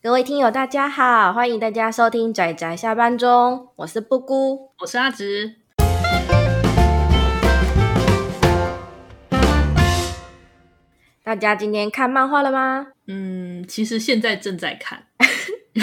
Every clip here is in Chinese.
各位听友，大家好，欢迎大家收听仔仔下班中，我是布姑，我是阿直。大家今天看漫画了吗？嗯，其实现在正在看。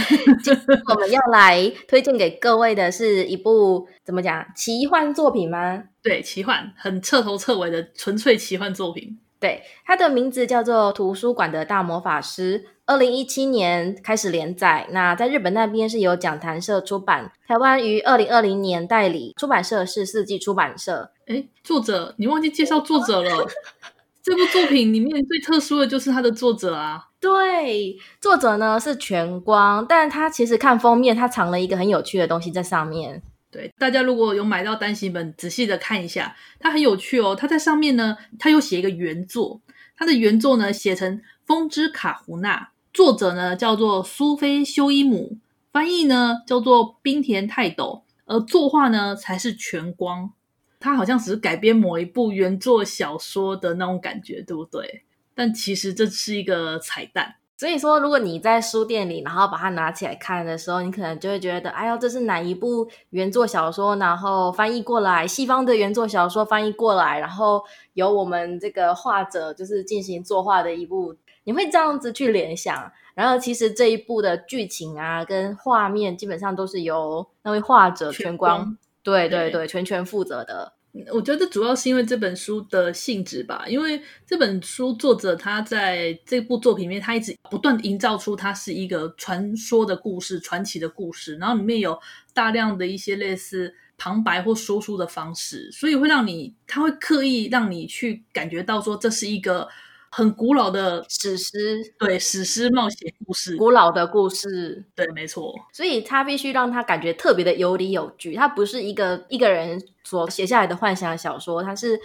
今天我们要来推荐给各位的是一部怎么讲奇幻作品吗？对，奇幻，很彻头彻尾的纯粹奇幻作品。对，它的名字叫做《图书馆的大魔法师》，二零一七年开始连载。那在日本那边是由讲谈社出版，台湾于二零二零年代理，出版社是四季出版社。诶，作者，你忘记介绍作者了。这部作品里面最特殊的就是它的作者啊。对，作者呢是全光，但他其实看封面，他藏了一个很有趣的东西在上面。对，大家如果有买到单行本，仔细的看一下，它很有趣哦。它在上面呢，它有写一个原作，它的原作呢写成《风之卡胡纳》，作者呢叫做苏菲修伊姆，翻译呢叫做冰田泰斗，而作画呢才是全光。他好像只是改编某一部原作小说的那种感觉，对不对？但其实这是一个彩蛋。所以说，如果你在书店里，然后把它拿起来看的时候，你可能就会觉得，哎呦，这是哪一部原作小说？然后翻译过来，西方的原作小说翻译过来，然后由我们这个画者就是进行作画的一部，你会这样子去联想。然后其实这一部的剧情啊，跟画面基本上都是由那位画者全光，对对，对全权负责的。我觉得这主要是因为这本书的性质吧，因为这本书作者他在这部作品里面，他一直不断营造出它是一个传说的故事、传奇的故事，然后里面有大量的一些类似旁白或说书的方式，所以会让你，他会刻意让你去感觉到说这是一个。很古老的史诗，对，史诗冒险故事，古老的故事，对，没错。所以他必须让他感觉特别的有理有据，他不是一个一个人所写下来的幻想小说，他是。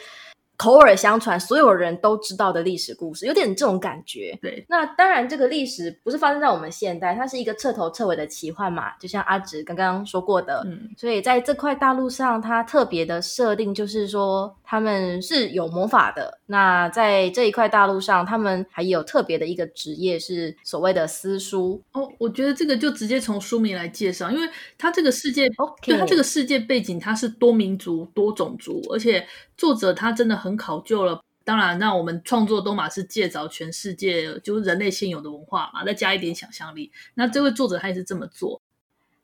口耳相传，所有人都知道的历史故事，有点这种感觉。对，那当然，这个历史不是发生在我们现代，它是一个彻头彻尾的奇幻嘛，就像阿直刚刚说过的。嗯，所以在这块大陆上，它特别的设定就是说，他们是有魔法的。那在这一块大陆上，他们还有特别的一个职业，是所谓的私书。哦，我觉得这个就直接从书名来介绍，因为它这个世界，Okay. 对，它这个世界背景，它是多民族、多种族，而且作者他真的很。考究了，当然，那我们创作都嘛是借着全世界就是人类现有的文化嘛，再加一点想象力。那这位作者他也是这么做，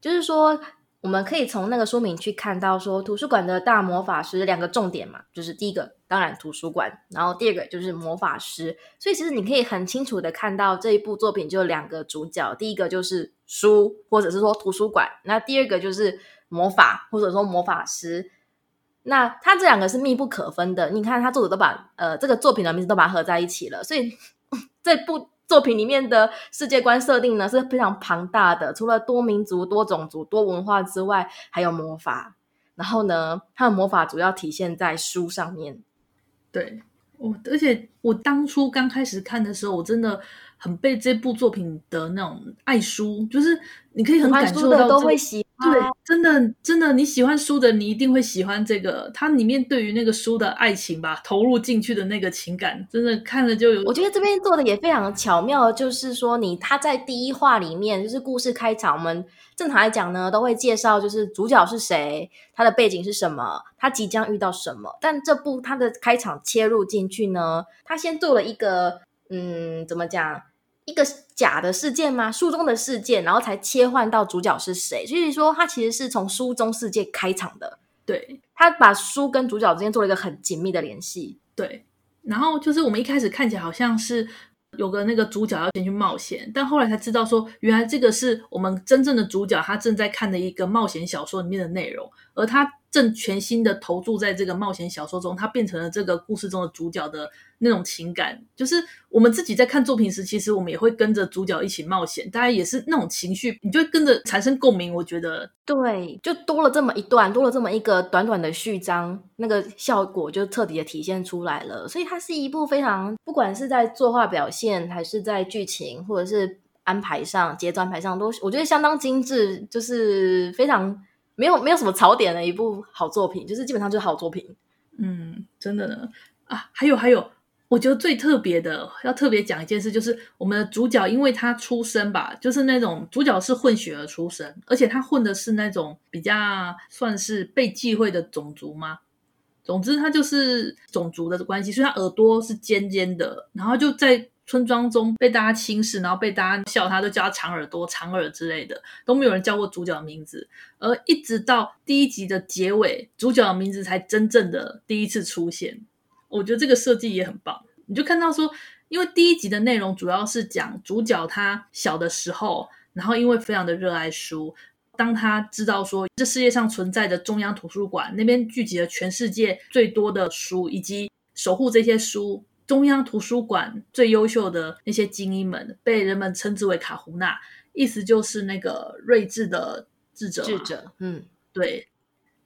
就是说，我们可以从那个书名去看到说，图书馆的大魔法师两个重点嘛，就是第一个当然图书馆，然后第二个就是魔法师。所以其实你可以很清楚的看到这一部作品就两个主角，第一个就是书或者是说图书馆，那第二个就是魔法或者说魔法师。那他这两个是密不可分的。你看，他作者都把呃这个作品的名字都把它合在一起了，所以 这部作品里面的世界观设定呢是非常庞大的。除了多民族、多种族、多文化之外，还有魔法。然后呢，它的魔法主要体现在书上面。对，我而且我当初刚开始看的时候，我真的很被这部作品的那种爱书，就是你可以很感受到、这个、都会喜。对，真的真的，你喜欢书的，你一定会喜欢这个。它里面对于那个书的爱情吧，投入进去的那个情感，真的看了就有。我觉得这边做的也非常巧妙，就是说你他在第一话里面，就是故事开场，我们正常来讲呢，都会介绍就是主角是谁，他的背景是什么，他即将遇到什么。但这部他的开场切入进去呢，他先做了一个，嗯，怎么讲？一个假的事件吗？书中的事件，然后才切换到主角是谁。所以说，他其实是从书中世界开场的。对，他把书跟主角之间做了一个很紧密的联系。对，然后就是我们一开始看起来好像是有个那个主角要先去冒险，但后来才知道说，原来这个是我们真正的主角，他正在看的一个冒险小说里面的内容，而他正全心的投注在这个冒险小说中，他变成了这个故事中的主角的。那种情感，就是我们自己在看作品时，其实我们也会跟着主角一起冒险，大家也是那种情绪，你就跟着产生共鸣。我觉得，对，就多了这么一段，多了这么一个短短的序章，那个效果就彻底的体现出来了。所以它是一部非常，不管是在作画表现，还是在剧情，或者是安排上、节奏安排上，都我觉得相当精致，就是非常没有没有什么槽点的一部好作品，就是基本上就是好作品。嗯，真的呢啊，还有还有。我觉得最特别的，要特别讲一件事，就是我们的主角，因为他出生吧，就是那种主角是混血儿出生，而且他混的是那种比较算是被忌讳的种族吗？总之，他就是种族的关系，所以他耳朵是尖尖的，然后就在村庄中被大家轻视，然后被大家笑他，都叫他长耳朵、长耳之类的，都没有人叫过主角的名字。而一直到第一集的结尾，主角的名字才真正的第一次出现。我觉得这个设计也很棒。你就看到说，因为第一集的内容主要是讲主角他小的时候，然后因为非常的热爱书。当他知道说这世界上存在的中央图书馆那边聚集了全世界最多的书，以及守护这些书，中央图书馆最优秀的那些精英们，被人们称之为卡胡纳，意思就是那个睿智的智者。智者，嗯，对。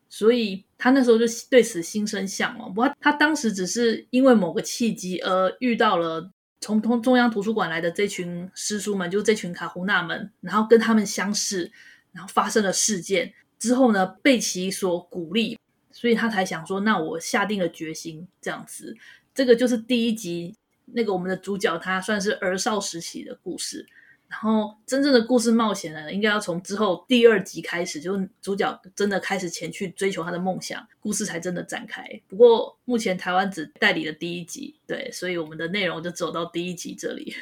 所以他那时候就对此心生向往。不过他当时只是因为某个契机而遇到了从通中央图书馆来的这群师叔们，就这群卡胡纳们，然后跟他们相识。然后发生了事件之后呢，被其所鼓励，所以他才想说：“那我下定了决心，这样子。”这个就是第一集那个我们的主角，他算是儿少时期的故事。然后真正的故事冒险呢，应该要从之后第二集开始，就是主角真的开始前去追求他的梦想，故事才真的展开。不过目前台湾只代理了第一集，对，所以我们的内容就走到第一集这里。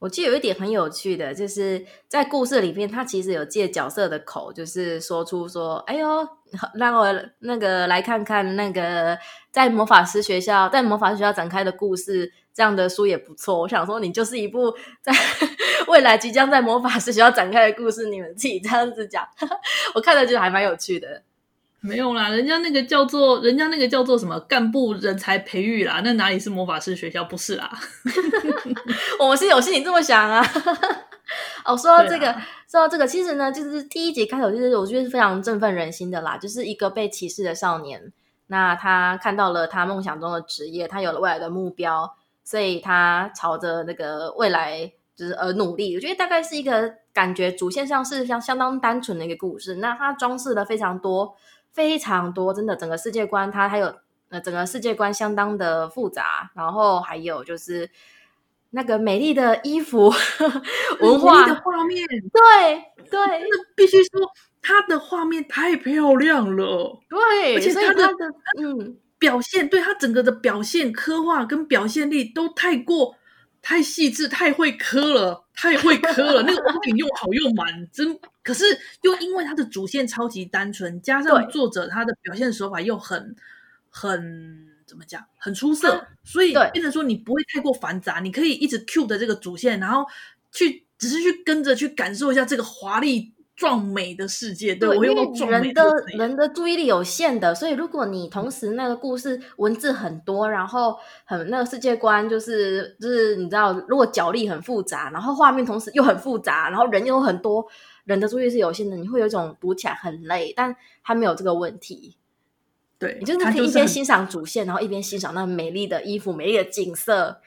我记得有一点很有趣的，就是在故事里面，他其实有借角色的口，就是说出说：“哎呦，让我那个来看看那个在魔法师学校，在魔法师学校展开的故事，这样的书也不错。”我想说，你就是一部在 未来即将在魔法师学校展开的故事，你们自己这样子讲，我看了就还蛮有趣的。没有啦，人家那个叫做人家那个叫做什么干部人才培育啦，那哪里是魔法师学校？不是啦，我是有心你这么想啊。哦，说到这个，啊、说到这个，其实呢，就是第一集开头，就是我觉得是非常振奋人心的啦，就是一个被歧视的少年，那他看到了他梦想中的职业，他有了未来的目标，所以他朝着那个未来就是而努力。我觉得大概是一个感觉主线上是相相当单纯的一个故事，那他装饰了非常多。非常多，真的，整个世界观它还有呃，整个世界观相当的复杂，然后还有就是那个美丽的衣服、文化的画面，对对，那必须说它的画面太漂亮了，对，而且它的，的嗯表现，对它整个的表现、刻画跟表现力都太过。太细致，太会磕了，太会磕了。那个物品又好又满，真可是又因为它的主线超级单纯，加上作者他的表现手法又很很怎么讲，很出色，所以变成说你不会太过繁杂，你可以一直 cue 的这个主线，然后去只是去跟着去感受一下这个华丽。壮美的世界，对，对我用到壮美的人的人的注意力有限的，所以如果你同时那个故事文字很多，然后很那个世界观就是就是你知道，如果角力很复杂，然后画面同时又很复杂，然后人又很多，人的注意力是有限的，你会有一种读起来很累，但他没有这个问题。对，你就是可以一边欣赏主线，然后一边欣赏那美丽的衣服、美丽的景色。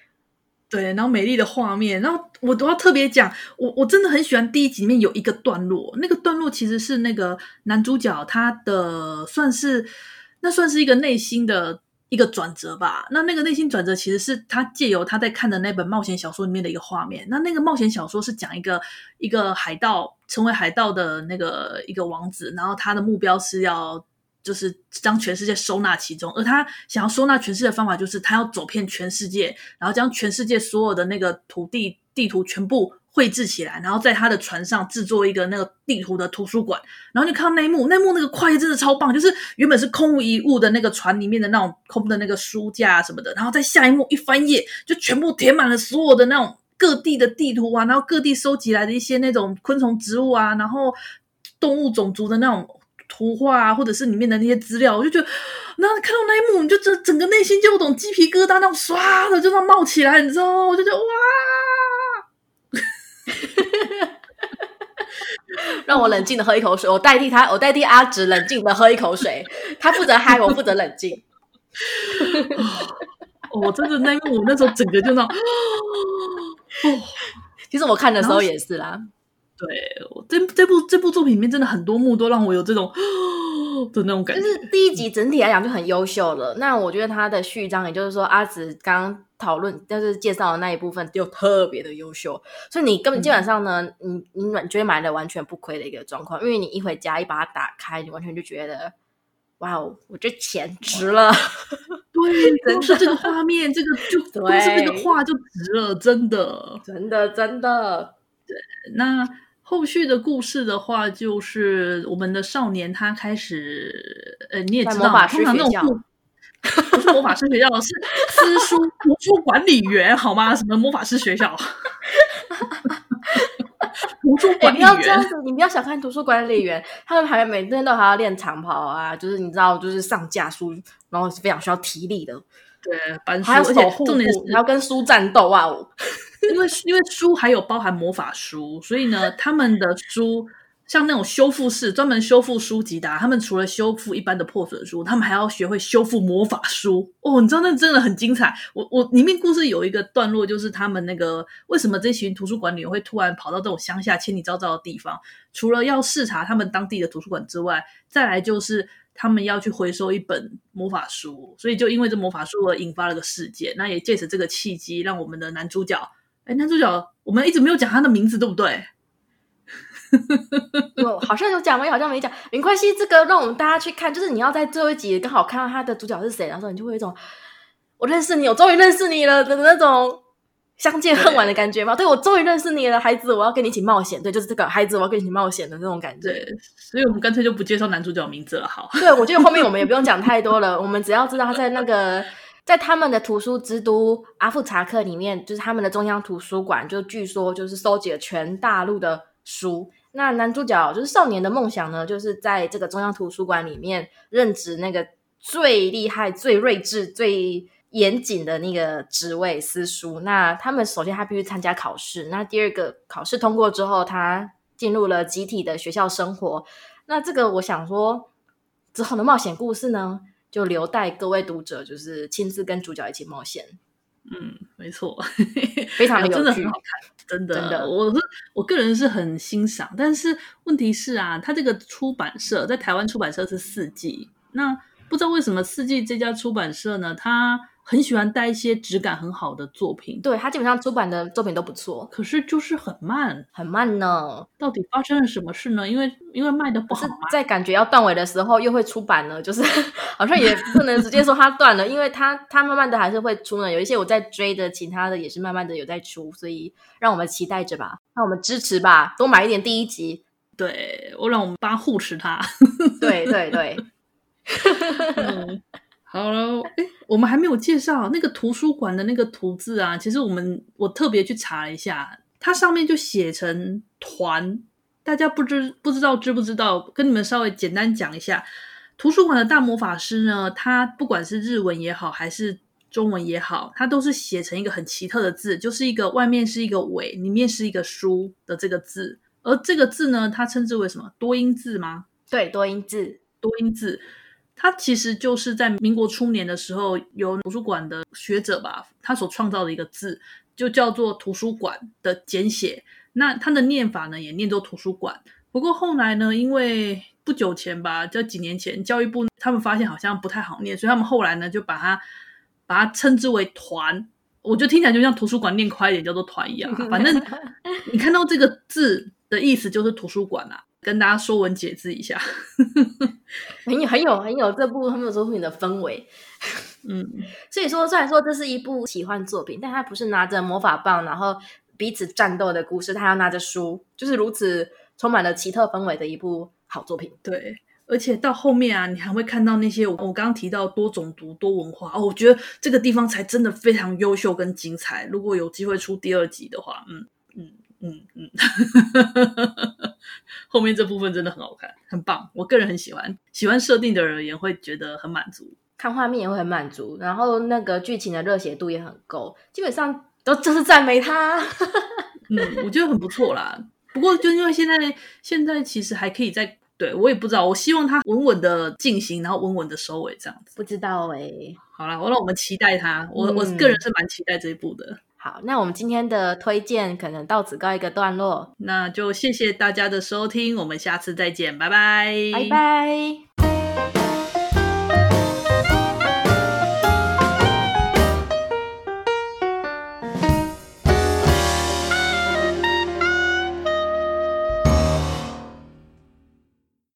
对，然后美丽的画面，然后我都要特别讲，我我真的很喜欢第一集里面有一个段落，那个段落其实是那个男主角他的算是那算是一个内心的一个转折吧。那那个内心转折其实是他借由他在看的那本冒险小说里面的一个画面。那那个冒险小说是讲一个一个海盗成为海盗的那个一个王子，然后他的目标是要。就是将全世界收纳其中，而他想要收纳全世界的方法，就是他要走遍全世界，然后将全世界所有的那个土地地图全部绘制起来，然后在他的船上制作一个那个地图的图书馆。然后你看到那一幕，那一幕那个跨越真的超棒，就是原本是空无一物的那个船里面的那种空的那个书架什么的，然后在下一幕一翻页，就全部填满了所有的那种各地的地图啊，然后各地收集来的一些那种昆虫、植物啊，然后动物种族的那种。图画啊，或者是里面的那些资料，我就觉得，然后看到那一幕，你就整整个内心就有种鸡皮疙瘩，那种唰的就那样冒起来，你知道吗？我就觉得哇！让我冷静的喝一口水，我代替他，我代替阿直冷静的喝一口水。他负责嗨，我负责冷静。我真的那一幕，我那时候整个就那种，哦，其实我看的时候也是啦。对，这这部这部作品里面真的很多幕都让我有这种的那种感觉。就是第一集整体来讲就很优秀了。那我觉得它的序章，也就是说阿紫刚刚讨论就是介绍的那一部分，就特别的优秀。所以你根本基本上呢，嗯、你你觉得买的完全不亏的一个状况，因为你一回家一把它打开，你完全就觉得。哇哦！我这钱值了，对，都是这个画面，这个就 光是那个画就值了，真的，真的，真的。对，那后续的故事的话，就是我们的少年他开始，呃，你也知道，通常那种不是魔法师学校，是私书图书管理员，好吗？什么魔法师学校？图书管理员，欸，你不要这样子，你不要小看图书管理员，他们还每天都还要练长跑啊，就是你知道，就是上架书，然后是非常需要体力的。对，搬书，还要守护，重点是还要跟书战斗啊！因为因为书还有包含魔法书，所以呢，他们的书。像那种修复室，专门修复书籍的，他们除了修复一般的破损书，他们还要学会修复魔法书哦。你知道那真的很精彩。我我里面故事有一个段落，就是他们那个为什么这群图书管理员会突然跑到这种乡下千里迢迢的地方？除了要视察他们当地的图书馆之外，再来就是他们要去回收一本魔法书，所以就因为这魔法书而引发了个事件。那也借此这个契机，让我们的男主角，哎，男主角我们一直没有讲他的名字，对不对？有好像有讲也，好像没讲，没关系。这个让我们大家去看，就是你要在最后一集刚好看到他的主角是谁，然后你就会有一种我认识你，我终于认识你了的那种相见恨晚的感觉嘛。对，对我终于认识你了，孩子，我要跟你一起冒险。对，就是这个孩子，我要跟你一起冒险的那种感觉。对，所以我们干脆就不介绍男主角名字了。好，对，我觉得后面我们也不用讲太多了，我们只要知道他在那个 在他们的图书之都阿富查克里面，就是他们的中央图书馆，就据说就是收集了全大陆的书。那男主角就是少年的梦想呢，就是在这个中央图书馆里面任职那个最厉害、最睿智、最严谨的那个职位——私塾。那他们首先他必须参加考试，那第二个考试通过之后，他进入了集体的学校生活。那这个我想说，之后的冒险故事呢，就留待各位读者就是亲自跟主角一起冒险。嗯，没错，非常的有趣，真的很好看，真的，真的，我是我个人是很欣赏。但是问题是啊，他这个出版社在台湾出版社是四季，那不知道为什么四季这家出版社呢，他。很喜欢带一些质感很好的作品，对，他基本上出版的作品都不错，可是就是很慢，很慢呢。到底发生了什么事呢？因为因为卖的不好，在感觉要断尾的时候又会出版了，就是好像也不能直接说它断了，因为它它慢慢的还是会出呢。有一些我在追的，其他的也是慢慢的有在出，所以让我们期待着吧，让我们支持吧，多买一点第一集，对，我让我们帮护持它，对对对。嗯好了，哎，我们还没有介绍那个图书馆的那个图字啊。其实我们我特别去查了一下，它上面就写成“团”，大家不知不知道知不知道？跟你们稍微简单讲一下，图书馆的大魔法师呢，他不管是日文也好，还是中文也好，它都是写成一个很奇特的字，就是一个外面是一个尾，里面是一个书的这个字。而这个字呢，它称之为什么？多音字吗？对，多音字，多音字。它其实就是在民国初年的时候，由图书馆的学者吧，他所创造的一个字，就叫做图书馆的简写。那它的念法呢，也念作图书馆。不过后来呢，因为不久前吧，就几年前，教育部他们发现好像不太好念，所以他们后来呢，就把它把它称之为团。我觉得听起来就像图书馆念快一点叫做团一样。反正 你看到这个字的意思就是图书馆啊。跟大家说文解字一下，很有很有很有这部很有作品的氛围，嗯，所以说虽然说这是一部奇幻作品，但它不是拿着魔法棒然后彼此战斗的故事，它要拿着书，就是如此充满了奇特氛围的一部好作品。对，而且到后面啊，你还会看到那些我我刚刚提到多种族多文化哦，我觉得这个地方才真的非常优秀跟精彩。如果有机会出第二集的话，嗯嗯嗯嗯。嗯 后面这部分真的很好看，很棒，我个人很喜欢。喜欢设定的人也会觉得很满足，看画面也会很满足，然后那个剧情的热血度也很够，基本上都就是赞美他。嗯，我觉得很不错啦。不过就因为现在现在其实还可以再对我也不知道，我希望他稳稳的进行，然后稳稳的收尾这样子。不知道哎、欸，好啦，我让我们期待他。我、嗯、我个人是蛮期待这一部的。好，那我们今天的推荐可能到此告一个段落，那就谢谢大家的收听，我们下次再见，拜拜，拜拜。